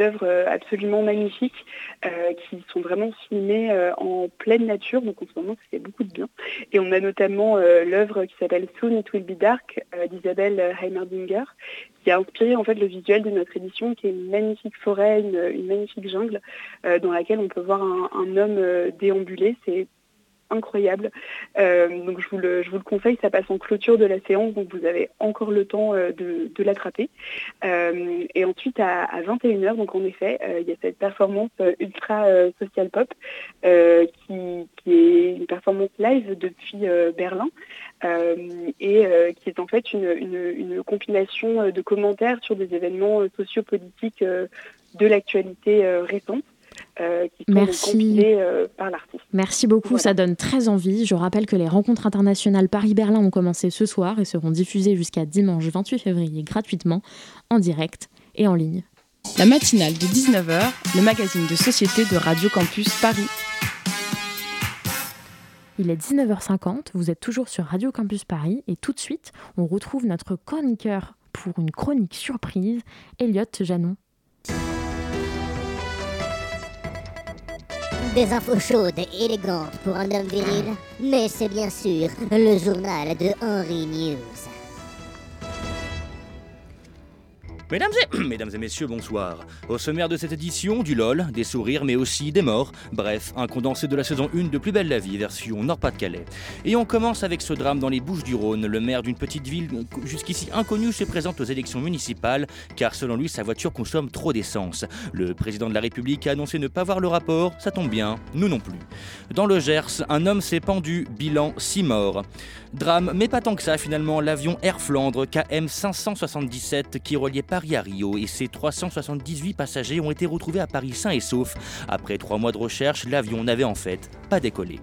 œuvres absolument magnifiques qui sont vraiment filmées en pleine nature, donc en ce moment ça fait beaucoup de bien. Et on a notamment l'œuvre qui s'appelle Soon It Will Be Dark d'Isabelle Heimerdinger qui a inspiré en fait le visuel de notre édition, qui est une magnifique forêt, une, magnifique jungle, euh, dans laquelle on peut voir un, homme euh, déambuler. Incroyable. Euh, donc je vous, le, conseille, ça passe en clôture de la séance, donc vous avez encore le temps de, l'attraper. et ensuite à, 21h, donc en effet, il y a cette performance ultra social pop qui, est une performance live depuis Berlin. Euh, et euh, qui est en fait une, compilation euh, de commentaires sur des événements sociopolitiques de l'actualité récente. Qui sont Merci. par l'artiste. Merci beaucoup, ça donne très envie. Je rappelle que les rencontres internationales Paris-Berlin ont commencé ce soir et seront diffusées jusqu'à dimanche 28 février gratuitement, en direct et en ligne. La matinale de 19h, le magazine de société de Radio Campus Paris. Il est 19h50, vous êtes toujours sur Radio Campus Paris et tout de suite, on retrouve notre chroniqueur pour une chronique surprise, Elliot Janon. Des infos chaudes et élégantes pour un homme viril, mais c'est bien sûr le journal de Henry News. Mesdames et, messieurs, bonsoir. Au sommaire de cette édition, du LOL, des sourires, mais aussi des morts. Bref, un condensé de la saison 1 de Plus belle la vie, version Nord-Pas-de-Calais. Et on commence avec ce drame dans les Bouches du Rhône. Le maire d'une petite ville jusqu'ici inconnue se présente aux élections municipales, car selon lui, sa voiture consomme trop d'essence. Le président de la République a annoncé ne pas voir le rapport, ça tombe bien, nous non plus. Dans le Gers, un homme s'est pendu, bilan 6 morts. Drame, mais pas tant que ça finalement, l'avion Air Flandre KM 577 qui reliait Paris à Rio et ses 378 passagers ont été retrouvés à Paris sains et saufs. Après trois mois de recherche, l'avion n'avait en fait pas décollé.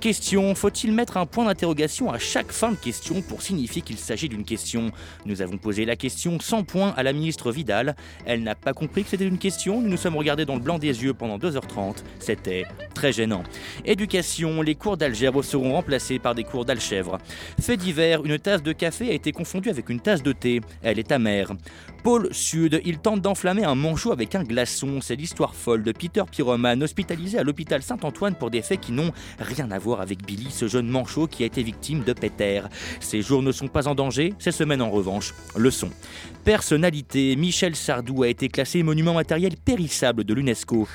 Question, faut-il mettre un point d'interrogation à chaque fin de question pour signifier qu'il s'agit d'une question? Nous avons posé la question sans point à la ministre Vidal. Elle n'a pas compris que c'était une question, nous nous sommes regardés dans le blanc des yeux pendant 2h30. C'était très gênant. Éducation, les cours d'algèbre seront remplacés par des cours d'alchèvre. Fait divers, une tasse de café a été confondue avec une tasse de thé. Elle est amère. Pôle Sud, il tente d'enflammer un manchot avec un glaçon. C'est l'histoire folle de Peter Pyroman, hospitalisé à l'hôpital Saint-Antoine pour des faits qui n'ont rien à voir avec Billy, ce jeune manchot qui a été victime de Peter. Ses jours ne sont pas en danger, ses semaines en revanche le sont. Personnalité, Michel Sardou a été classé monument matériel périssable de l'UNESCO.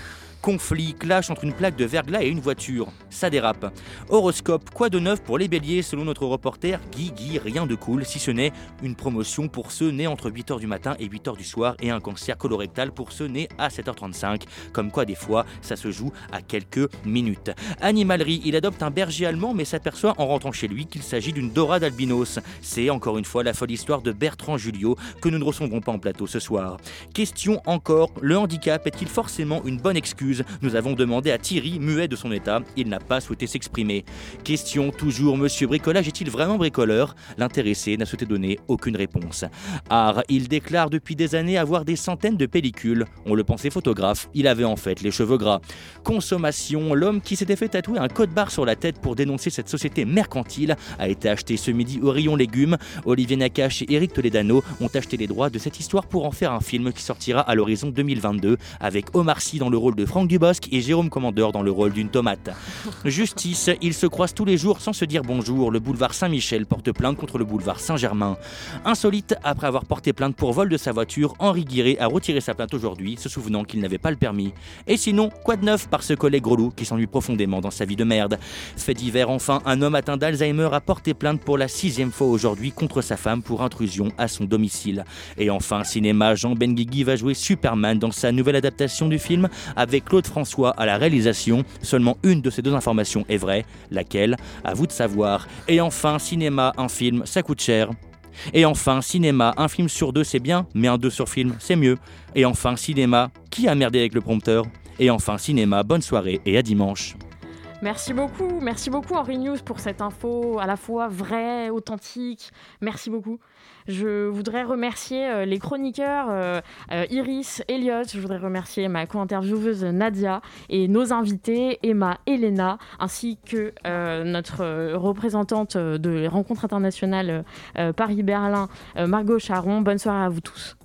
Conflit, clash entre une plaque de verglas et une voiture. Ça dérape. Horoscope, quoi de neuf pour les béliers selon notre reporter Guy Guy, rien de cool si ce n'est une promotion pour ceux nés entre 8h du matin et 8h du soir et un cancer colorectal pour ceux nés à 7h35. Comme quoi des fois ça se joue à quelques minutes. Animalerie, il adopte un berger allemand mais s'aperçoit en rentrant chez lui qu'il s'agit d'une dorade albinos. C'est encore une fois la folle histoire de Bertrand Julio que nous ne recevrons pas en plateau ce soir. Question encore, le handicap est-il forcément une bonne excuse? Nous avons demandé à Thierry, muet de son état, il n'a pas souhaité s'exprimer. Question toujours, monsieur bricolage est-il vraiment bricoleur? L'intéressé n'a souhaité donner aucune réponse. Art, il déclare depuis des années avoir des centaines de pellicules. On le pensait photographe, il avait en fait les cheveux gras. Consommation, l'homme qui s'était fait tatouer un code barre sur la tête pour dénoncer cette société mercantile a été acheté ce midi au rayon légumes. Olivier Nakache et Eric Toledano ont acheté les droits de cette histoire pour en faire un film qui sortira à l'horizon 2022 avec Omar Sy dans le rôle de Franck Dubosc et Jérôme Commandeur dans le rôle d'une tomate. Justice, ils se croisent tous les jours sans se dire bonjour. Le boulevard Saint-Michel porte plainte contre le boulevard Saint-Germain. Insolite, après avoir porté plainte pour vol de sa voiture, Henri Guiré a retiré sa plainte aujourd'hui, se souvenant qu'il n'avait pas le permis. Et sinon, quoi de neuf par ce collègue relou qui s'ennuie profondément dans sa vie de merde Fait divers, enfin, un homme atteint d'Alzheimer a porté plainte pour la sixième fois aujourd'hui contre sa femme pour intrusion à son domicile. Et enfin, cinéma, Jean Benguigui va jouer Superman dans sa nouvelle adaptation du film avec Claude François à la réalisation. Seulement une de ces deux informations est vraie, laquelle? À vous de savoir. Et enfin, cinéma, un film, ça coûte cher. Et enfin, cinéma, un film sur deux c'est bien, mais un deux sur film c'est mieux. Et enfin, cinéma, qui a merdé avec le prompteur? Et enfin, cinéma, bonne soirée et à dimanche. Merci beaucoup, merci beaucoup Henri News pour cette info à la fois vraie, authentique. Merci beaucoup. Je voudrais remercier euh, les chroniqueurs euh, euh, Iris, Elliot, je voudrais remercier ma co-intervieweuse Nadia et nos invités Emma, Elena, ainsi que notre représentante de rencontres internationales Paris-Berlin, Margot Charon. Bonne soirée à vous tous.